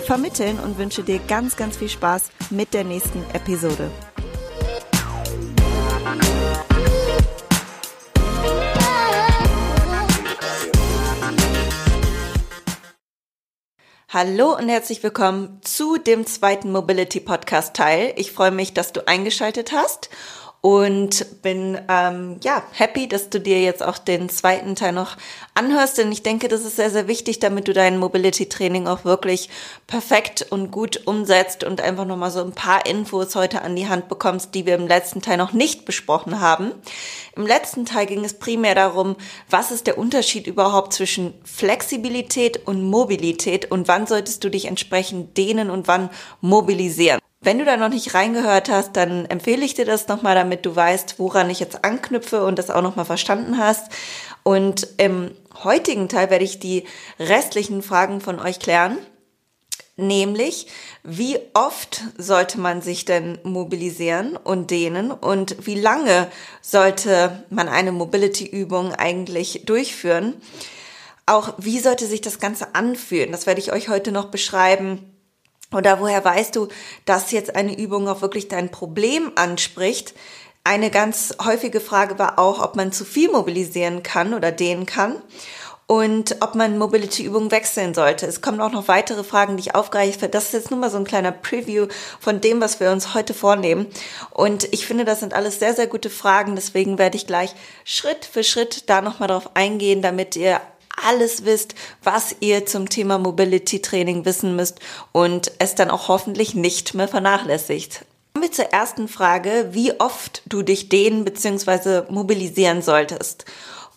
vermitteln und wünsche dir ganz, ganz viel Spaß mit der nächsten Episode. Hallo und herzlich willkommen zu dem zweiten Mobility Podcast Teil. Ich freue mich, dass du eingeschaltet hast und bin ähm, ja happy, dass du dir jetzt auch den zweiten Teil noch anhörst, denn ich denke, das ist sehr sehr wichtig, damit du dein Mobility Training auch wirklich perfekt und gut umsetzt und einfach noch mal so ein paar Infos heute an die Hand bekommst, die wir im letzten Teil noch nicht besprochen haben. Im letzten Teil ging es primär darum, was ist der Unterschied überhaupt zwischen Flexibilität und Mobilität und wann solltest du dich entsprechend dehnen und wann mobilisieren. Wenn du da noch nicht reingehört hast, dann empfehle ich dir das nochmal, damit du weißt, woran ich jetzt anknüpfe und das auch nochmal verstanden hast. Und im heutigen Teil werde ich die restlichen Fragen von euch klären. Nämlich, wie oft sollte man sich denn mobilisieren und dehnen und wie lange sollte man eine Mobility-Übung eigentlich durchführen? Auch wie sollte sich das Ganze anfühlen? Das werde ich euch heute noch beschreiben oder woher weißt du, dass jetzt eine Übung auch wirklich dein Problem anspricht? Eine ganz häufige Frage war auch, ob man zu viel mobilisieren kann oder dehnen kann und ob man Mobility-Übungen wechseln sollte. Es kommen auch noch weitere Fragen, die ich aufgreife. Das ist jetzt nur mal so ein kleiner Preview von dem, was wir uns heute vornehmen. Und ich finde, das sind alles sehr, sehr gute Fragen. Deswegen werde ich gleich Schritt für Schritt da nochmal drauf eingehen, damit ihr alles wisst, was ihr zum Thema Mobility Training wissen müsst und es dann auch hoffentlich nicht mehr vernachlässigt. Kommen wir zur ersten Frage, wie oft du dich dehnen bzw. mobilisieren solltest.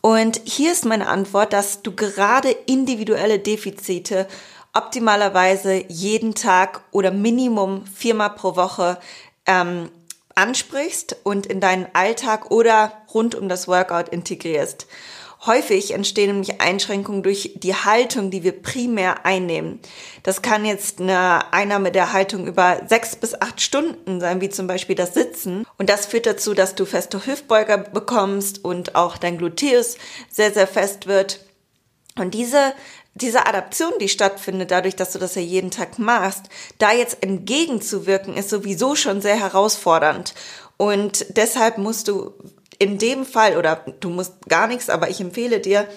Und hier ist meine Antwort, dass du gerade individuelle Defizite optimalerweise jeden Tag oder Minimum viermal pro Woche ähm, ansprichst und in deinen Alltag oder rund um das Workout integrierst. Häufig entstehen nämlich Einschränkungen durch die Haltung, die wir primär einnehmen. Das kann jetzt eine Einnahme der Haltung über sechs bis acht Stunden sein, wie zum Beispiel das Sitzen. Und das führt dazu, dass du feste Hüftbeuger bekommst und auch dein Gluteus sehr, sehr fest wird. Und diese diese Adaption, die stattfindet, dadurch, dass du das ja jeden Tag machst, da jetzt entgegenzuwirken, ist sowieso schon sehr herausfordernd. Und deshalb musst du in dem Fall, oder du musst gar nichts, aber ich empfehle dir,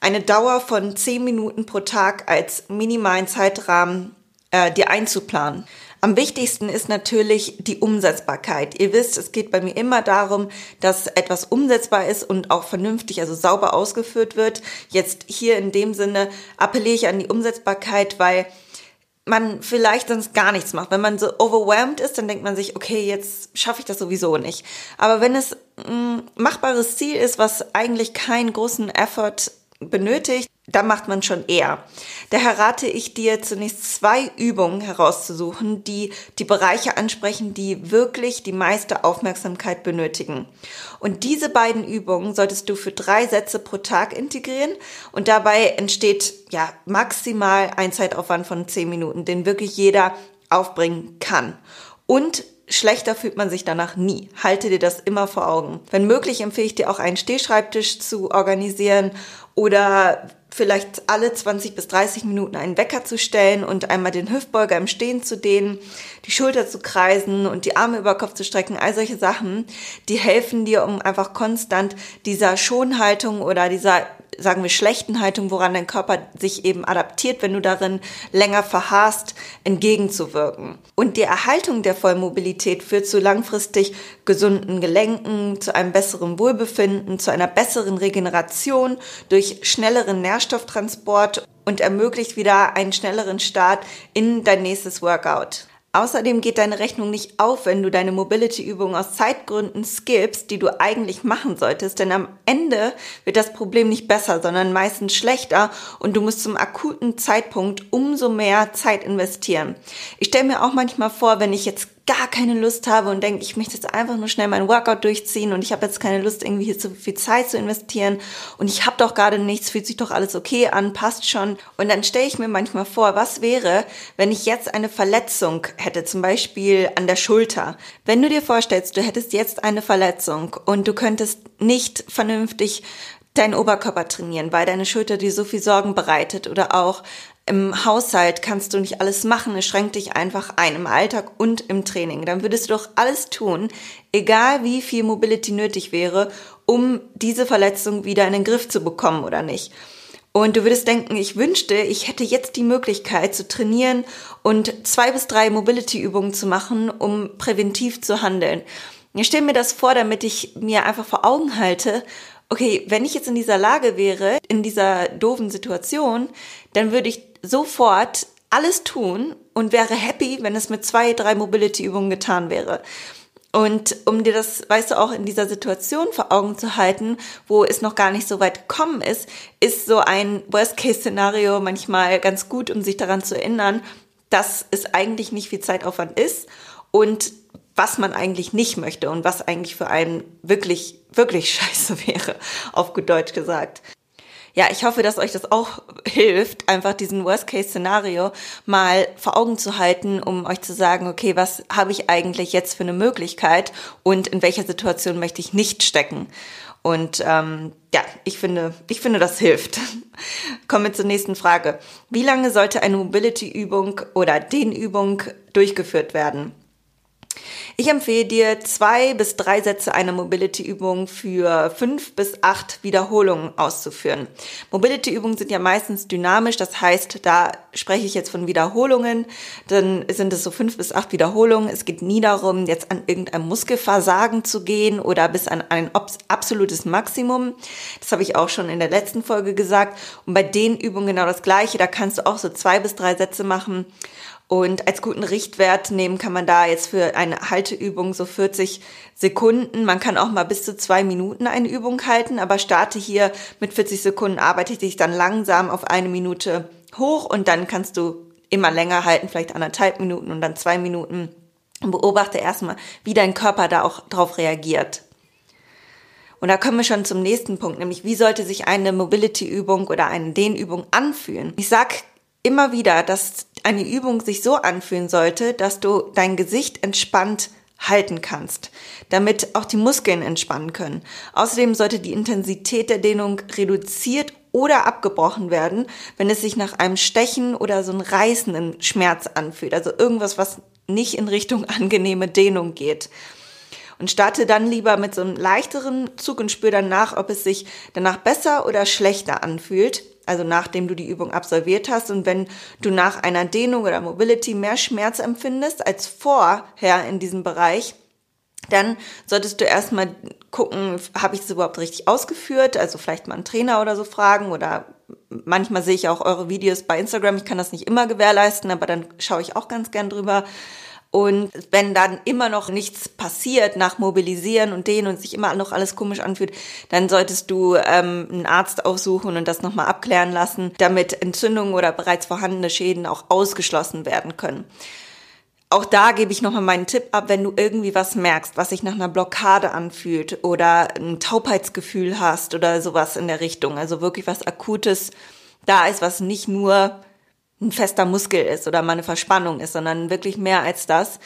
eine Dauer von 10 Minuten pro Tag als minimalen Zeitrahmen äh, dir einzuplanen. Am wichtigsten ist natürlich die Umsetzbarkeit. Ihr wisst, es geht bei mir immer darum, dass etwas umsetzbar ist und auch vernünftig, also sauber ausgeführt wird. Jetzt hier in dem Sinne appelliere ich an die Umsetzbarkeit, weil man vielleicht sonst gar nichts macht. Wenn man so overwhelmed ist, dann denkt man sich, okay, jetzt schaffe ich das sowieso nicht. Aber wenn es ein machbares Ziel ist, was eigentlich keinen großen Effort benötigt, da macht man schon eher. Daher rate ich dir zunächst zwei Übungen herauszusuchen, die die Bereiche ansprechen, die wirklich die meiste Aufmerksamkeit benötigen. Und diese beiden Übungen solltest du für drei Sätze pro Tag integrieren und dabei entsteht ja maximal ein Zeitaufwand von zehn Minuten, den wirklich jeder aufbringen kann. Und schlechter fühlt man sich danach nie. Halte dir das immer vor Augen. Wenn möglich empfehle ich dir auch einen Stehschreibtisch zu organisieren oder vielleicht alle 20 bis 30 Minuten einen Wecker zu stellen und einmal den Hüftbeuger im Stehen zu dehnen, die Schulter zu kreisen und die Arme über Kopf zu strecken, all solche Sachen, die helfen dir, um einfach konstant dieser Schonhaltung oder dieser sagen wir, schlechten Haltung, woran dein Körper sich eben adaptiert, wenn du darin länger verharrst, entgegenzuwirken. Und die Erhaltung der Vollmobilität führt zu langfristig gesunden Gelenken, zu einem besseren Wohlbefinden, zu einer besseren Regeneration durch schnelleren Nährstofftransport und ermöglicht wieder einen schnelleren Start in dein nächstes Workout. Außerdem geht deine Rechnung nicht auf, wenn du deine Mobility-Übung aus Zeitgründen skippst, die du eigentlich machen solltest, denn am Ende wird das Problem nicht besser, sondern meistens schlechter und du musst zum akuten Zeitpunkt umso mehr Zeit investieren. Ich stelle mir auch manchmal vor, wenn ich jetzt gar keine Lust habe und denke, ich möchte jetzt einfach nur schnell meinen Workout durchziehen und ich habe jetzt keine Lust, irgendwie hier so viel Zeit zu investieren und ich habe doch gerade nichts, fühlt sich doch alles okay an, passt schon. Und dann stelle ich mir manchmal vor, was wäre, wenn ich jetzt eine Verletzung hätte, zum Beispiel an der Schulter. Wenn du dir vorstellst, du hättest jetzt eine Verletzung und du könntest nicht vernünftig deinen Oberkörper trainieren, weil deine Schulter dir so viel Sorgen bereitet oder auch im Haushalt kannst du nicht alles machen, es schränkt dich einfach ein im Alltag und im Training. Dann würdest du doch alles tun, egal wie viel Mobility nötig wäre, um diese Verletzung wieder in den Griff zu bekommen oder nicht. Und du würdest denken, ich wünschte, ich hätte jetzt die Möglichkeit zu trainieren und zwei bis drei Mobility-Übungen zu machen, um präventiv zu handeln. Ich stelle mir das vor, damit ich mir einfach vor Augen halte, okay, wenn ich jetzt in dieser Lage wäre, in dieser doofen Situation, dann würde ich sofort alles tun und wäre happy, wenn es mit zwei, drei Mobility-Übungen getan wäre. Und um dir das, weißt du, auch in dieser Situation vor Augen zu halten, wo es noch gar nicht so weit gekommen ist, ist so ein Worst-Case-Szenario manchmal ganz gut, um sich daran zu erinnern, dass es eigentlich nicht viel Zeitaufwand ist und was man eigentlich nicht möchte und was eigentlich für einen wirklich, wirklich scheiße wäre, auf gut Deutsch gesagt. Ja, ich hoffe, dass euch das auch hilft, einfach diesen Worst-Case-Szenario mal vor Augen zu halten, um euch zu sagen, okay, was habe ich eigentlich jetzt für eine Möglichkeit und in welcher Situation möchte ich nicht stecken. Und ähm, ja, ich finde, ich finde, das hilft. Kommen wir zur nächsten Frage. Wie lange sollte eine Mobility-Übung oder Dehnübung durchgeführt werden? Ich empfehle dir zwei bis drei Sätze einer Mobility-Übung für fünf bis acht Wiederholungen auszuführen. Mobility-Übungen sind ja meistens dynamisch, das heißt, da spreche ich jetzt von Wiederholungen, dann sind es so fünf bis acht Wiederholungen. Es geht nie darum, jetzt an irgendein Muskelversagen zu gehen oder bis an ein absolutes Maximum. Das habe ich auch schon in der letzten Folge gesagt. Und bei den Übungen genau das Gleiche. Da kannst du auch so zwei bis drei Sätze machen und als guten Richtwert nehmen kann man da jetzt für eine Halteübung so 40 Sekunden. Man kann auch mal bis zu zwei Minuten eine Übung halten, aber starte hier mit 40 Sekunden, arbeite dich dann langsam auf eine Minute hoch und dann kannst du immer länger halten, vielleicht anderthalb Minuten und dann zwei Minuten. Und beobachte erstmal, wie dein Körper da auch drauf reagiert. Und da kommen wir schon zum nächsten Punkt, nämlich wie sollte sich eine Mobility-Übung oder eine Dehnübung anfühlen? Ich sag immer wieder, dass eine Übung sich so anfühlen sollte, dass du dein Gesicht entspannt halten kannst, damit auch die Muskeln entspannen können. Außerdem sollte die Intensität der Dehnung reduziert oder abgebrochen werden, wenn es sich nach einem Stechen oder so einem reißenden Schmerz anfühlt. Also irgendwas, was nicht in Richtung angenehme Dehnung geht. Und starte dann lieber mit so einem leichteren Zug und spür dann nach, ob es sich danach besser oder schlechter anfühlt also nachdem du die Übung absolviert hast. Und wenn du nach einer Dehnung oder Mobility mehr Schmerz empfindest als vorher in diesem Bereich, dann solltest du erstmal gucken, habe ich es überhaupt richtig ausgeführt? Also vielleicht mal einen Trainer oder so fragen oder manchmal sehe ich auch eure Videos bei Instagram. Ich kann das nicht immer gewährleisten, aber dann schaue ich auch ganz gern drüber. Und wenn dann immer noch nichts passiert nach Mobilisieren und denen und sich immer noch alles komisch anfühlt, dann solltest du ähm, einen Arzt aufsuchen und das nochmal abklären lassen, damit Entzündungen oder bereits vorhandene Schäden auch ausgeschlossen werden können. Auch da gebe ich nochmal meinen Tipp ab, wenn du irgendwie was merkst, was sich nach einer Blockade anfühlt oder ein Taubheitsgefühl hast oder sowas in der Richtung. Also wirklich was Akutes da ist, was nicht nur ein fester Muskel ist oder mal eine Verspannung ist, sondern wirklich mehr als das,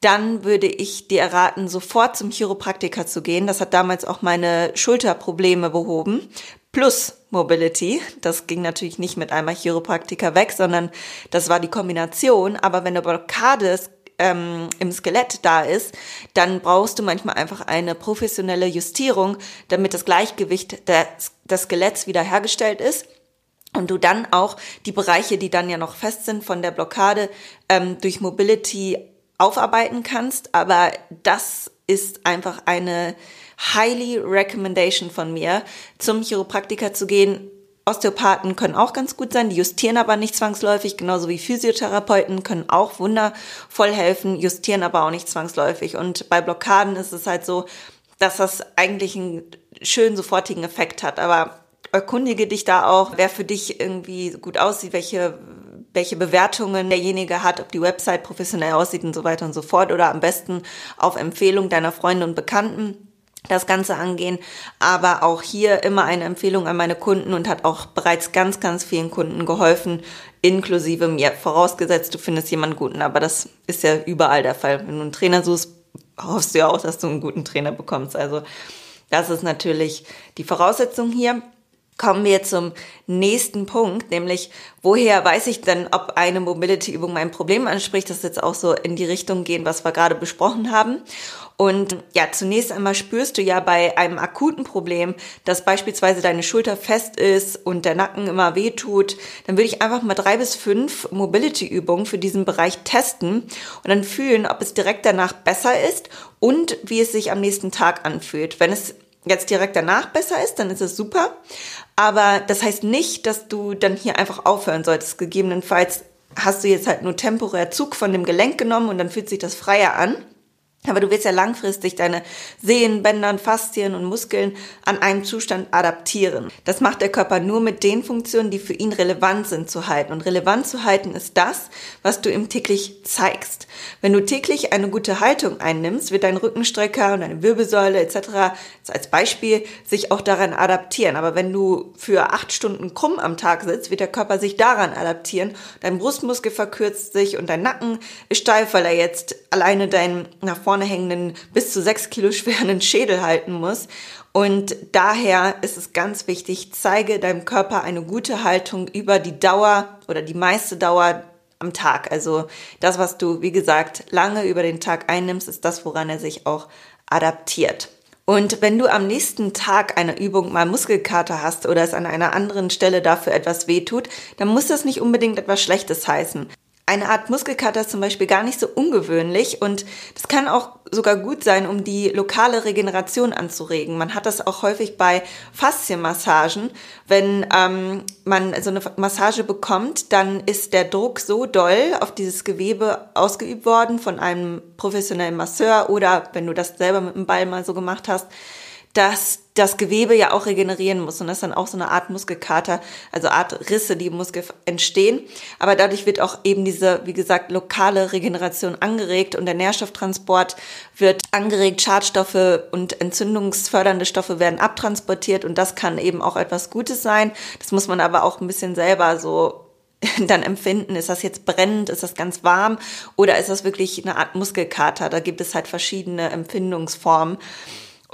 dann würde ich dir erraten, sofort zum Chiropraktiker zu gehen. Das hat damals auch meine Schulterprobleme behoben. Plus Mobility. Das ging natürlich nicht mit einmal Chiropraktiker weg, sondern das war die Kombination. Aber wenn eine Blockade ähm, im Skelett da ist, dann brauchst du manchmal einfach eine professionelle Justierung, damit das Gleichgewicht des, des Skeletts wieder hergestellt ist und du dann auch die Bereiche, die dann ja noch fest sind von der Blockade, ähm, durch Mobility aufarbeiten kannst. Aber das ist einfach eine highly recommendation von mir, zum Chiropraktiker zu gehen. Osteopathen können auch ganz gut sein, die justieren aber nicht zwangsläufig, genauso wie Physiotherapeuten können auch wundervoll helfen, justieren aber auch nicht zwangsläufig. Und bei Blockaden ist es halt so, dass das eigentlich einen schönen sofortigen Effekt hat. Aber erkundige dich da auch, wer für dich irgendwie gut aussieht, welche welche Bewertungen derjenige hat, ob die Website professionell aussieht und so weiter und so fort oder am besten auf Empfehlung deiner Freunde und Bekannten das Ganze angehen. Aber auch hier immer eine Empfehlung an meine Kunden und hat auch bereits ganz, ganz vielen Kunden geholfen, inklusive mir. Vorausgesetzt, du findest jemanden guten, aber das ist ja überall der Fall. Wenn du einen Trainer suchst, hoffst du ja auch, dass du einen guten Trainer bekommst. Also das ist natürlich die Voraussetzung hier kommen wir zum nächsten Punkt, nämlich woher weiß ich denn, ob eine Mobility-Übung mein Problem anspricht? Das jetzt auch so in die Richtung gehen, was wir gerade besprochen haben. Und ja, zunächst einmal spürst du ja bei einem akuten Problem, dass beispielsweise deine Schulter fest ist und der Nacken immer weh tut, dann würde ich einfach mal drei bis fünf Mobility-Übungen für diesen Bereich testen und dann fühlen, ob es direkt danach besser ist und wie es sich am nächsten Tag anfühlt. Wenn es jetzt direkt danach besser ist, dann ist es super. Aber das heißt nicht, dass du dann hier einfach aufhören solltest. Gegebenenfalls hast du jetzt halt nur temporär Zug von dem Gelenk genommen und dann fühlt sich das freier an. Aber du willst ja langfristig deine Sehnen, Bändern, Faszien und Muskeln an einem Zustand adaptieren. Das macht der Körper nur mit den Funktionen, die für ihn relevant sind zu halten. Und relevant zu halten ist das, was du ihm täglich zeigst. Wenn du täglich eine gute Haltung einnimmst, wird dein Rückenstrecker und deine Wirbelsäule etc. als Beispiel sich auch daran adaptieren. Aber wenn du für acht Stunden krumm am Tag sitzt, wird der Körper sich daran adaptieren. Dein Brustmuskel verkürzt sich und dein Nacken ist steif, weil er jetzt alleine deinen nach vorne vorne hängenden, bis zu sechs Kilo schweren Schädel halten muss. Und daher ist es ganz wichtig, zeige deinem Körper eine gute Haltung über die Dauer oder die meiste Dauer am Tag. Also das, was du, wie gesagt, lange über den Tag einnimmst, ist das, woran er sich auch adaptiert. Und wenn du am nächsten Tag eine Übung mal Muskelkater hast oder es an einer anderen Stelle dafür etwas wehtut, dann muss das nicht unbedingt etwas Schlechtes heißen eine Art Muskelkater ist zum Beispiel gar nicht so ungewöhnlich und das kann auch sogar gut sein, um die lokale Regeneration anzuregen. Man hat das auch häufig bei Faszienmassagen. Wenn ähm, man so eine Massage bekommt, dann ist der Druck so doll auf dieses Gewebe ausgeübt worden von einem professionellen Masseur oder wenn du das selber mit dem Ball mal so gemacht hast, dass das Gewebe ja auch regenerieren muss und das dann auch so eine Art Muskelkater, also Art Risse, die im Muskel entstehen. Aber dadurch wird auch eben diese, wie gesagt, lokale Regeneration angeregt und der Nährstofftransport wird angeregt, Schadstoffe und entzündungsfördernde Stoffe werden abtransportiert und das kann eben auch etwas Gutes sein. Das muss man aber auch ein bisschen selber so dann empfinden, ist das jetzt brennend, ist das ganz warm oder ist das wirklich eine Art Muskelkater? Da gibt es halt verschiedene Empfindungsformen.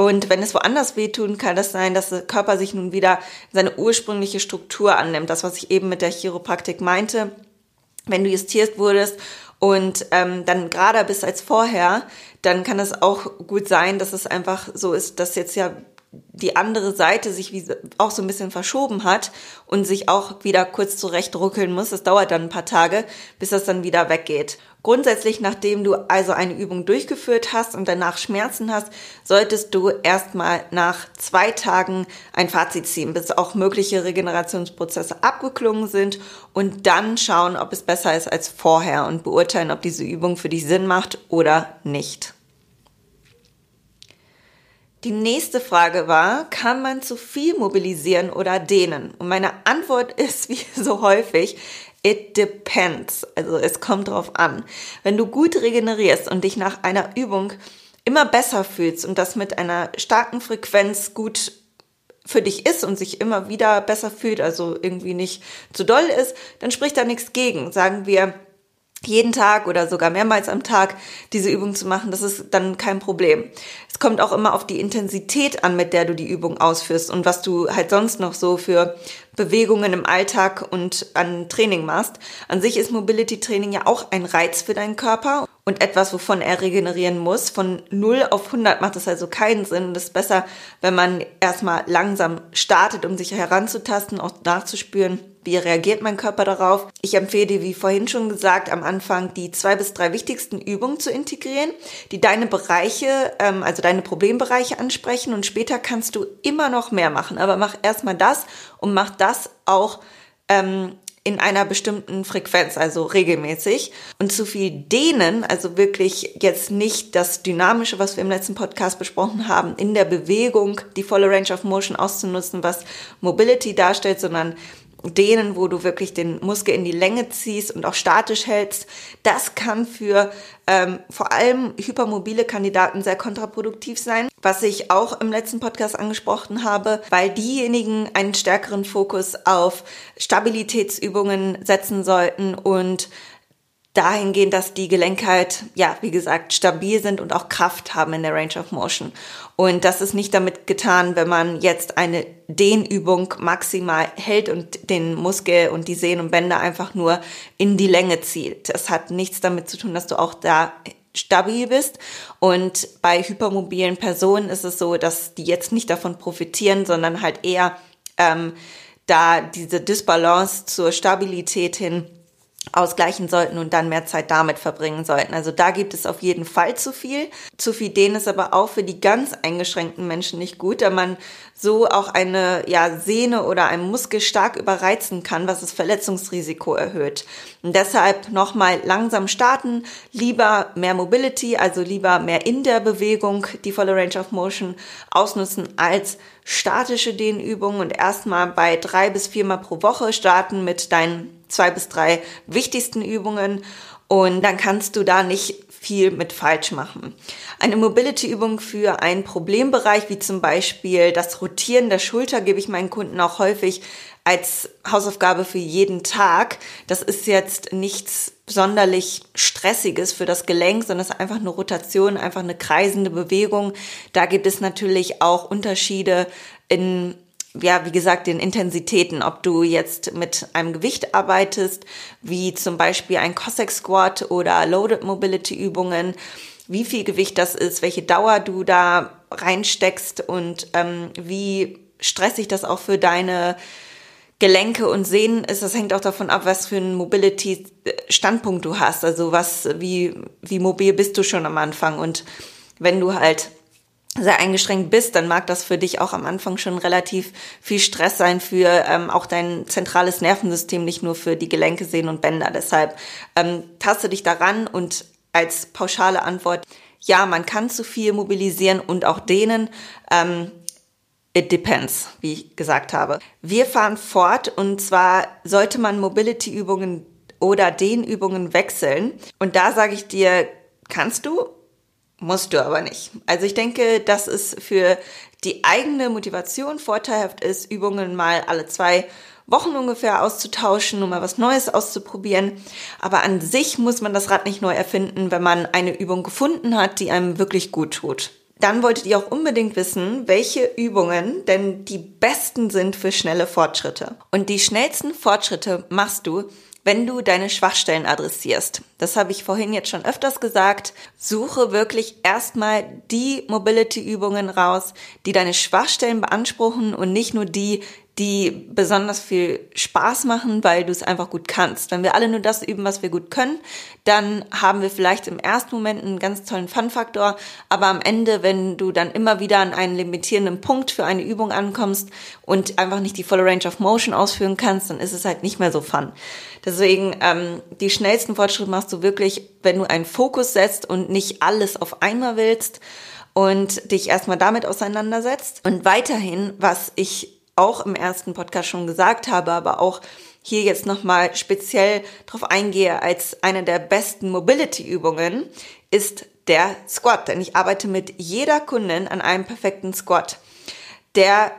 Und wenn es woanders wehtun, kann es sein, dass der Körper sich nun wieder seine ursprüngliche Struktur annimmt. Das, was ich eben mit der Chiropraktik meinte. Wenn du justiert wurdest und ähm, dann gerade bist als vorher, dann kann es auch gut sein, dass es einfach so ist, dass jetzt ja die andere Seite sich wie auch so ein bisschen verschoben hat und sich auch wieder kurz zurecht ruckeln muss. Das dauert dann ein paar Tage, bis das dann wieder weggeht. Grundsätzlich, nachdem du also eine Übung durchgeführt hast und danach Schmerzen hast, solltest du erstmal nach zwei Tagen ein Fazit ziehen, bis auch mögliche Regenerationsprozesse abgeklungen sind und dann schauen, ob es besser ist als vorher und beurteilen, ob diese Übung für dich Sinn macht oder nicht. Die nächste Frage war, kann man zu viel mobilisieren oder dehnen? Und meine Antwort ist, wie so häufig, it depends. Also es kommt drauf an. Wenn du gut regenerierst und dich nach einer Übung immer besser fühlst und das mit einer starken Frequenz gut für dich ist und sich immer wieder besser fühlt, also irgendwie nicht zu doll ist, dann spricht da nichts gegen. Sagen wir, jeden Tag oder sogar mehrmals am Tag diese Übung zu machen, das ist dann kein Problem. Es kommt auch immer auf die Intensität an, mit der du die Übung ausführst und was du halt sonst noch so für Bewegungen im Alltag und an Training machst. An sich ist Mobility Training ja auch ein Reiz für deinen Körper und etwas, wovon er regenerieren muss. Von 0 auf 100 macht das also keinen Sinn. Es ist besser, wenn man erstmal langsam startet, um sich heranzutasten, auch nachzuspüren, wie reagiert mein Körper darauf? Ich empfehle dir, wie vorhin schon gesagt, am Anfang die zwei bis drei wichtigsten Übungen zu integrieren, die deine Bereiche, ähm, also deine Problembereiche ansprechen und später kannst du immer noch mehr machen. Aber mach erstmal das und mach das auch ähm, in einer bestimmten Frequenz, also regelmäßig. Und zu viel dehnen, also wirklich jetzt nicht das Dynamische, was wir im letzten Podcast besprochen haben, in der Bewegung die volle Range of Motion auszunutzen, was Mobility darstellt, sondern Dehnen, wo du wirklich den Muskel in die Länge ziehst und auch statisch hältst. Das kann für ähm, vor allem hypermobile Kandidaten sehr kontraproduktiv sein, was ich auch im letzten Podcast angesprochen habe, weil diejenigen einen stärkeren Fokus auf Stabilitätsübungen setzen sollten und dahingehend, dass die Gelenke halt, ja, wie gesagt, stabil sind und auch Kraft haben in der Range of Motion. Und das ist nicht damit getan, wenn man jetzt eine Dehnübung maximal hält und den Muskel und die Sehnen und Bänder einfach nur in die Länge zieht. Das hat nichts damit zu tun, dass du auch da stabil bist. Und bei hypermobilen Personen ist es so, dass die jetzt nicht davon profitieren, sondern halt eher ähm, da diese Disbalance zur Stabilität hin ausgleichen sollten und dann mehr Zeit damit verbringen sollten. Also da gibt es auf jeden Fall zu viel. Zu viel dehnen ist aber auch für die ganz eingeschränkten Menschen nicht gut, da man so auch eine ja, Sehne oder einen Muskel stark überreizen kann, was das Verletzungsrisiko erhöht. Und deshalb nochmal langsam starten, lieber mehr Mobility, also lieber mehr in der Bewegung die volle Range of Motion ausnutzen als statische Dehnübungen und erstmal bei drei bis viermal pro Woche starten mit deinen zwei bis drei wichtigsten Übungen und dann kannst du da nicht viel mit falsch machen. Eine Mobility-Übung für einen Problembereich, wie zum Beispiel das Rotieren der Schulter, gebe ich meinen Kunden auch häufig als Hausaufgabe für jeden Tag. Das ist jetzt nichts sonderlich stressiges für das Gelenk, sondern es ist einfach eine Rotation, einfach eine kreisende Bewegung. Da gibt es natürlich auch Unterschiede in ja, wie gesagt, den Intensitäten, ob du jetzt mit einem Gewicht arbeitest, wie zum Beispiel ein Cossack Squat oder Loaded Mobility Übungen, wie viel Gewicht das ist, welche Dauer du da reinsteckst und ähm, wie stressig das auch für deine Gelenke und Sehnen ist, das hängt auch davon ab, was für einen Mobility-Standpunkt du hast. Also was, wie, wie mobil bist du schon am Anfang? Und wenn du halt sehr eingeschränkt bist, dann mag das für dich auch am Anfang schon relativ viel Stress sein für ähm, auch dein zentrales Nervensystem, nicht nur für die Gelenke, Sehnen und Bänder. Deshalb ähm, taste dich daran und als pauschale Antwort, ja, man kann zu viel mobilisieren und auch dehnen. Ähm, It depends, wie ich gesagt habe. Wir fahren fort und zwar sollte man Mobility-Übungen oder Dehnübungen wechseln. Und da sage ich dir, kannst du, Musst du aber nicht. Also ich denke, dass es für die eigene Motivation vorteilhaft ist, Übungen mal alle zwei Wochen ungefähr auszutauschen, um mal was Neues auszuprobieren. Aber an sich muss man das Rad nicht neu erfinden, wenn man eine Übung gefunden hat, die einem wirklich gut tut. Dann wolltet ihr auch unbedingt wissen, welche Übungen denn die besten sind für schnelle Fortschritte. Und die schnellsten Fortschritte machst du, wenn du deine Schwachstellen adressierst. Das habe ich vorhin jetzt schon öfters gesagt. Suche wirklich erstmal die Mobility-Übungen raus, die deine Schwachstellen beanspruchen und nicht nur die, die besonders viel Spaß machen, weil du es einfach gut kannst. Wenn wir alle nur das üben, was wir gut können, dann haben wir vielleicht im ersten Moment einen ganz tollen Fun-Faktor, aber am Ende, wenn du dann immer wieder an einen limitierenden Punkt für eine Übung ankommst und einfach nicht die volle Range of Motion ausführen kannst, dann ist es halt nicht mehr so fun. Deswegen, ähm, die schnellsten Fortschritte machst du wirklich, wenn du einen Fokus setzt und nicht alles auf einmal willst und dich erstmal damit auseinandersetzt. Und weiterhin, was ich auch im ersten Podcast schon gesagt habe, aber auch hier jetzt nochmal speziell drauf eingehe als eine der besten Mobility-Übungen, ist der Squat. Denn ich arbeite mit jeder Kundin an einem perfekten Squat, der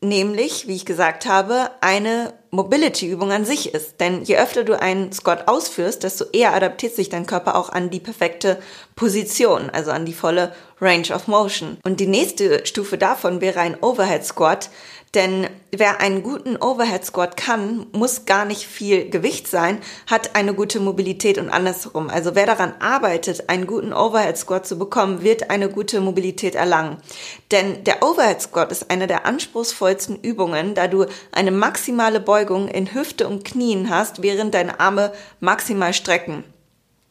nämlich, wie ich gesagt habe, eine Mobility-Übung an sich ist. Denn je öfter du einen Squat ausführst, desto eher adaptiert sich dein Körper auch an die perfekte Position, also an die volle Range of Motion. Und die nächste Stufe davon wäre ein Overhead Squat, denn wer einen guten Overhead Squat kann, muss gar nicht viel Gewicht sein, hat eine gute Mobilität und andersrum. Also wer daran arbeitet, einen guten Overhead Squat zu bekommen, wird eine gute Mobilität erlangen. Denn der Overhead Squat ist eine der anspruchsvollsten Übungen, da du eine maximale Beugung in Hüfte und Knien hast, während deine Arme maximal strecken.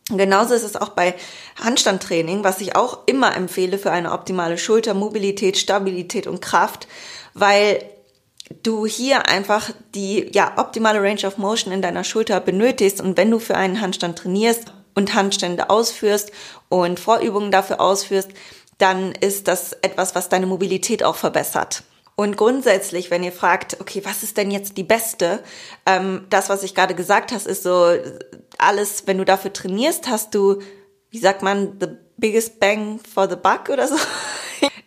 Genauso ist es auch bei Handstandtraining, was ich auch immer empfehle für eine optimale Schultermobilität, Stabilität und Kraft, weil du hier einfach die ja, optimale Range of Motion in deiner Schulter benötigst und wenn du für einen Handstand trainierst und Handstände ausführst und Vorübungen dafür ausführst, dann ist das etwas, was deine Mobilität auch verbessert. Und grundsätzlich, wenn ihr fragt, okay, was ist denn jetzt die beste? Ähm, das, was ich gerade gesagt hast, ist so alles, wenn du dafür trainierst, hast du, wie sagt man, the biggest bang for the buck oder so.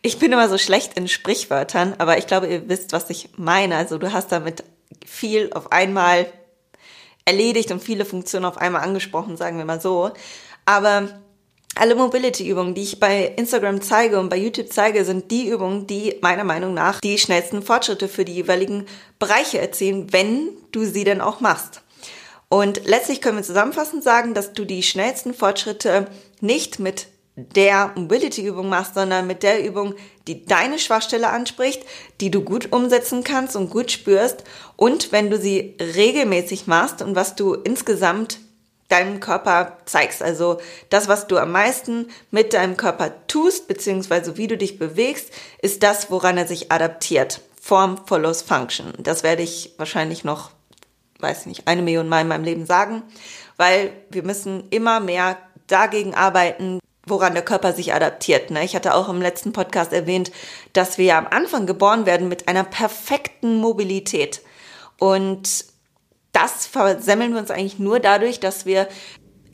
Ich bin immer so schlecht in Sprichwörtern, aber ich glaube, ihr wisst, was ich meine. Also du hast damit viel auf einmal erledigt und viele Funktionen auf einmal angesprochen, sagen wir mal so. Aber alle Mobility-Übungen, die ich bei Instagram zeige und bei YouTube zeige, sind die Übungen, die meiner Meinung nach die schnellsten Fortschritte für die jeweiligen Bereiche erzielen, wenn du sie denn auch machst. Und letztlich können wir zusammenfassend sagen, dass du die schnellsten Fortschritte nicht mit der Mobility-Übung machst, sondern mit der Übung, die deine Schwachstelle anspricht, die du gut umsetzen kannst und gut spürst und wenn du sie regelmäßig machst und was du insgesamt deinem Körper zeigst. Also das, was du am meisten mit deinem Körper tust, beziehungsweise wie du dich bewegst, ist das, woran er sich adaptiert. Form follows Function. Das werde ich wahrscheinlich noch, weiß nicht, eine Million Mal in meinem Leben sagen, weil wir müssen immer mehr dagegen arbeiten, woran der Körper sich adaptiert. Ne? Ich hatte auch im letzten Podcast erwähnt, dass wir am Anfang geboren werden mit einer perfekten Mobilität. Und das versemmeln wir uns eigentlich nur dadurch, dass wir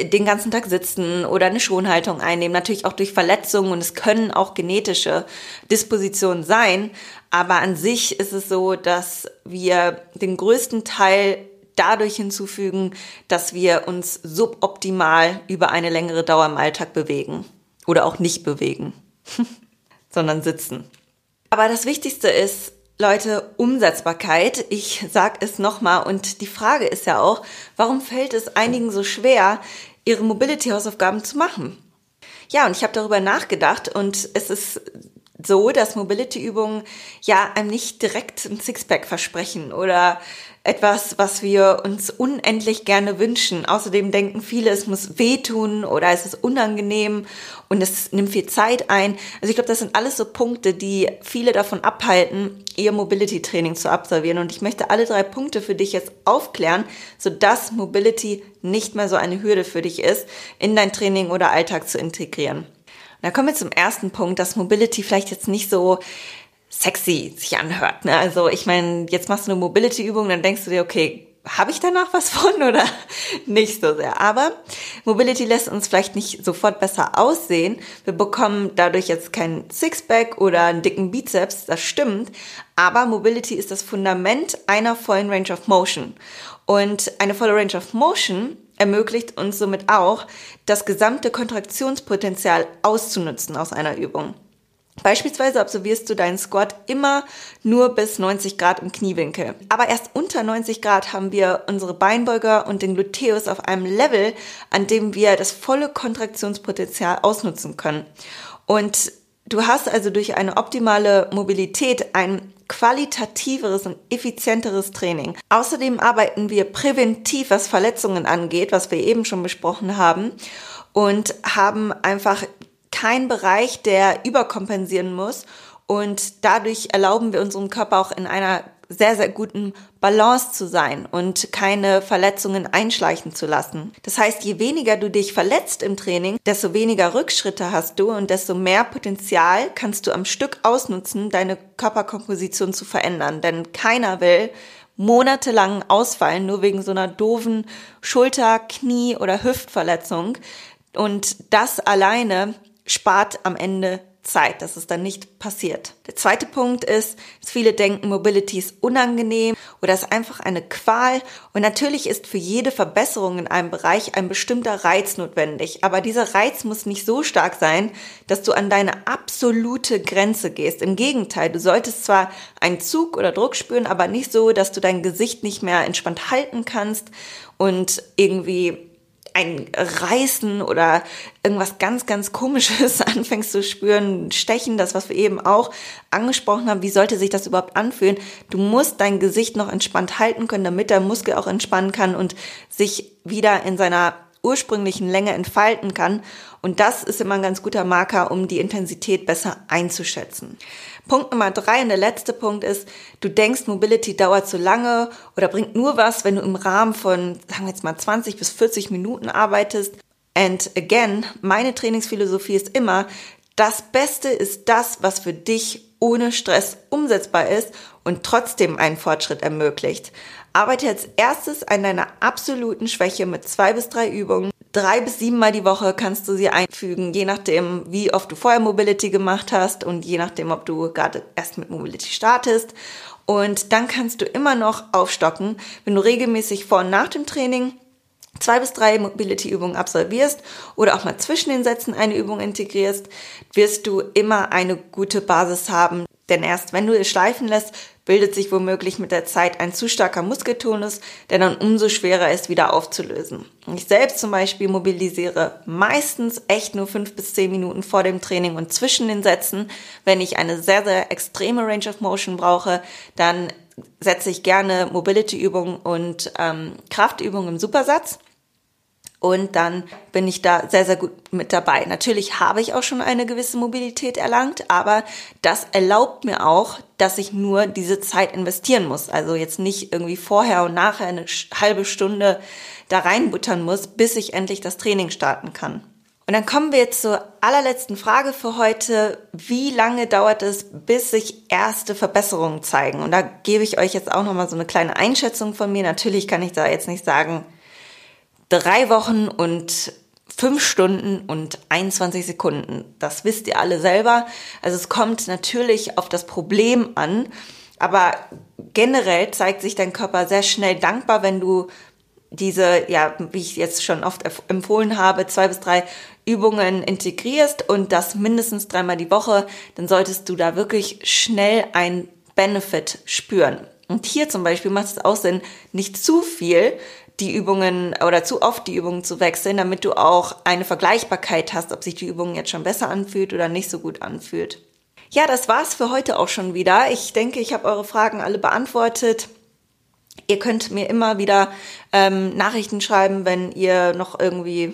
den ganzen Tag sitzen oder eine Schonhaltung einnehmen, natürlich auch durch Verletzungen und es können auch genetische Dispositionen sein, aber an sich ist es so, dass wir den größten Teil dadurch hinzufügen, dass wir uns suboptimal über eine längere Dauer im Alltag bewegen oder auch nicht bewegen, sondern sitzen. Aber das Wichtigste ist, Leute, Umsetzbarkeit. Ich sag es nochmal und die Frage ist ja auch, warum fällt es einigen so schwer, ihre Mobility-Hausaufgaben zu machen? Ja, und ich habe darüber nachgedacht und es ist so, dass Mobility-Übungen ja einem nicht direkt ein Sixpack versprechen oder etwas, was wir uns unendlich gerne wünschen. Außerdem denken viele, es muss wehtun oder es ist unangenehm und es nimmt viel Zeit ein. Also ich glaube, das sind alles so Punkte, die viele davon abhalten, ihr Mobility-Training zu absolvieren. Und ich möchte alle drei Punkte für dich jetzt aufklären, sodass Mobility nicht mehr so eine Hürde für dich ist, in dein Training oder Alltag zu integrieren. Da kommen wir zum ersten Punkt, dass Mobility vielleicht jetzt nicht so sexy sich anhört. Ne? Also ich meine, jetzt machst du eine Mobility-Übung, dann denkst du dir, okay, habe ich danach was von oder nicht so sehr. Aber Mobility lässt uns vielleicht nicht sofort besser aussehen. Wir bekommen dadurch jetzt kein Sixpack oder einen dicken Bizeps, das stimmt. Aber Mobility ist das Fundament einer vollen Range of Motion. Und eine volle Range of Motion ermöglicht uns somit auch, das gesamte Kontraktionspotenzial auszunutzen aus einer Übung. Beispielsweise absolvierst du deinen Squat immer nur bis 90 Grad im Kniewinkel. Aber erst unter 90 Grad haben wir unsere Beinbeuger und den Gluteus auf einem Level, an dem wir das volle Kontraktionspotenzial ausnutzen können. Und du hast also durch eine optimale Mobilität ein qualitativeres und effizienteres Training. Außerdem arbeiten wir präventiv, was Verletzungen angeht, was wir eben schon besprochen haben und haben einfach kein Bereich, der überkompensieren muss. Und dadurch erlauben wir unserem Körper auch in einer sehr, sehr guten Balance zu sein und keine Verletzungen einschleichen zu lassen. Das heißt, je weniger du dich verletzt im Training, desto weniger Rückschritte hast du und desto mehr Potenzial kannst du am Stück ausnutzen, deine Körperkomposition zu verändern. Denn keiner will monatelang ausfallen, nur wegen so einer doofen Schulter-, Knie- oder Hüftverletzung. Und das alleine spart am Ende Zeit, dass es dann nicht passiert. Der zweite Punkt ist, dass viele denken, Mobility ist unangenehm oder ist einfach eine Qual. Und natürlich ist für jede Verbesserung in einem Bereich ein bestimmter Reiz notwendig. Aber dieser Reiz muss nicht so stark sein, dass du an deine absolute Grenze gehst. Im Gegenteil, du solltest zwar einen Zug oder Druck spüren, aber nicht so, dass du dein Gesicht nicht mehr entspannt halten kannst und irgendwie ein Reißen oder irgendwas ganz, ganz Komisches anfängst zu spüren, Stechen, das, was wir eben auch angesprochen haben, wie sollte sich das überhaupt anfühlen? Du musst dein Gesicht noch entspannt halten können, damit der Muskel auch entspannen kann und sich wieder in seiner ursprünglichen Länge entfalten kann. Und das ist immer ein ganz guter Marker, um die Intensität besser einzuschätzen. Punkt Nummer drei und der letzte Punkt ist, du denkst, Mobility dauert zu lange oder bringt nur was, wenn du im Rahmen von, sagen wir jetzt mal 20 bis 40 Minuten arbeitest. And again, meine Trainingsphilosophie ist immer, Das Beste ist das, was für dich ohne Stress umsetzbar ist und trotzdem einen Fortschritt ermöglicht. Arbeite als erstes an deiner absoluten Schwäche mit zwei bis drei Übungen. Drei bis sieben Mal die Woche kannst du sie einfügen, je nachdem, wie oft du vorher Mobility gemacht hast und je nachdem, ob du gerade erst mit Mobility startest. Und dann kannst du immer noch aufstocken, wenn du regelmäßig vor und nach dem Training zwei bis drei Mobility-Übungen absolvierst oder auch mal zwischen den Sätzen eine Übung integrierst, wirst du immer eine gute Basis haben. Denn erst wenn du es schleifen lässt, bildet sich womöglich mit der Zeit ein zu starker Muskeltonus, der dann umso schwerer ist, wieder aufzulösen. Ich selbst zum Beispiel mobilisiere meistens echt nur fünf bis zehn Minuten vor dem Training und zwischen den Sätzen. Wenn ich eine sehr, sehr extreme Range of Motion brauche, dann setze ich gerne Mobility-Übungen und ähm, Kraftübungen im Supersatz. Und dann bin ich da sehr, sehr gut mit dabei. Natürlich habe ich auch schon eine gewisse Mobilität erlangt, aber das erlaubt mir auch, dass ich nur diese Zeit investieren muss. Also jetzt nicht irgendwie vorher und nachher eine halbe Stunde da reinbuttern muss, bis ich endlich das Training starten kann. Und dann kommen wir jetzt zur allerletzten Frage für heute. Wie lange dauert es, bis sich erste Verbesserungen zeigen? Und da gebe ich euch jetzt auch nochmal so eine kleine Einschätzung von mir. Natürlich kann ich da jetzt nicht sagen, drei Wochen und fünf Stunden und 21 Sekunden. Das wisst ihr alle selber. Also es kommt natürlich auf das Problem an, aber generell zeigt sich dein Körper sehr schnell dankbar, wenn du diese, ja, wie ich jetzt schon oft empfohlen habe, zwei bis drei Übungen integrierst und das mindestens dreimal die Woche, dann solltest du da wirklich schnell ein Benefit spüren. Und hier zum Beispiel macht es auch Sinn, nicht zu viel die Übungen oder zu oft die Übungen zu wechseln, damit du auch eine Vergleichbarkeit hast, ob sich die Übung jetzt schon besser anfühlt oder nicht so gut anfühlt. Ja, das war's für heute auch schon wieder. Ich denke, ich habe eure Fragen alle beantwortet. Ihr könnt mir immer wieder ähm, Nachrichten schreiben, wenn ihr noch irgendwie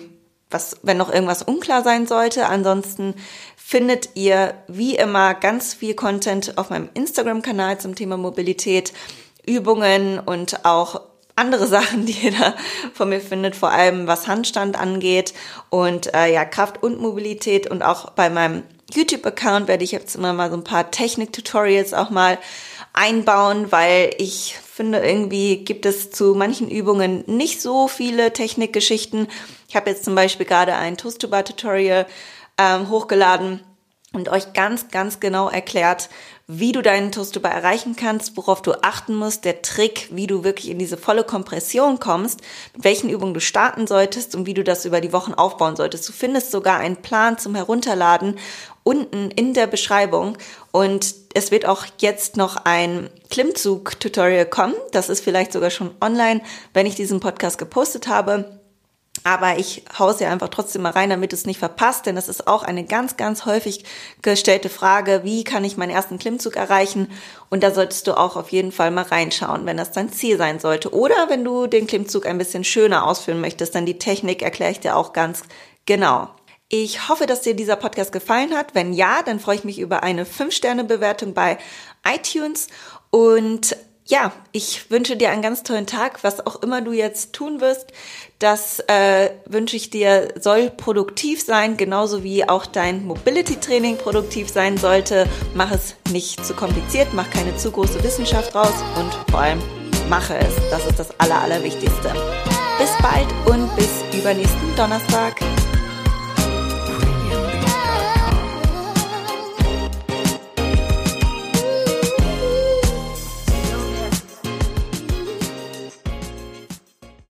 was, wenn noch irgendwas unklar sein sollte. Ansonsten findet ihr wie immer ganz viel Content auf meinem Instagram-Kanal zum Thema Mobilität, Übungen und auch andere Sachen, die ihr da von mir findet, vor allem was Handstand angeht und äh, ja Kraft und Mobilität und auch bei meinem YouTube-Account werde ich jetzt immer mal so ein paar Technik-Tutorials auch mal einbauen, weil ich finde, irgendwie gibt es zu manchen Übungen nicht so viele Technikgeschichten. Ich habe jetzt zum Beispiel gerade ein Toast-to-Bar-Tutorial ähm, hochgeladen und euch ganz, ganz genau erklärt, wie du deinen Toast-to-Bar erreichen kannst, worauf du achten musst, der Trick, wie du wirklich in diese volle Kompression kommst, mit welchen Übungen du starten solltest und wie du das über die Wochen aufbauen solltest. Du findest sogar einen Plan zum Herunterladen unten in der Beschreibung und es wird auch jetzt noch ein Klimmzug-Tutorial kommen. Das ist vielleicht sogar schon online, wenn ich diesen Podcast gepostet habe. Aber ich haue sie einfach trotzdem mal rein, damit es nicht verpasst, denn das ist auch eine ganz, ganz häufig gestellte Frage, wie kann ich meinen ersten Klimmzug erreichen? Und da solltest du auch auf jeden Fall mal reinschauen, wenn das dein Ziel sein sollte. Oder wenn du den Klimmzug ein bisschen schöner ausführen möchtest, dann die Technik erkläre ich dir auch ganz genau. Ich hoffe, dass dir dieser Podcast gefallen hat. Wenn ja, dann freue ich mich über eine 5-Sterne-Bewertung bei iTunes und ja, ich wünsche dir einen ganz tollen Tag, was auch immer du jetzt tun wirst. Das äh, wünsche ich dir, soll produktiv sein, genauso wie auch dein Mobility-Training produktiv sein sollte. Mach es nicht zu kompliziert, mach keine zu große Wissenschaft raus und vor allem mache es. Das ist das Aller, Allerwichtigste. Bis bald und bis übernächsten Donnerstag.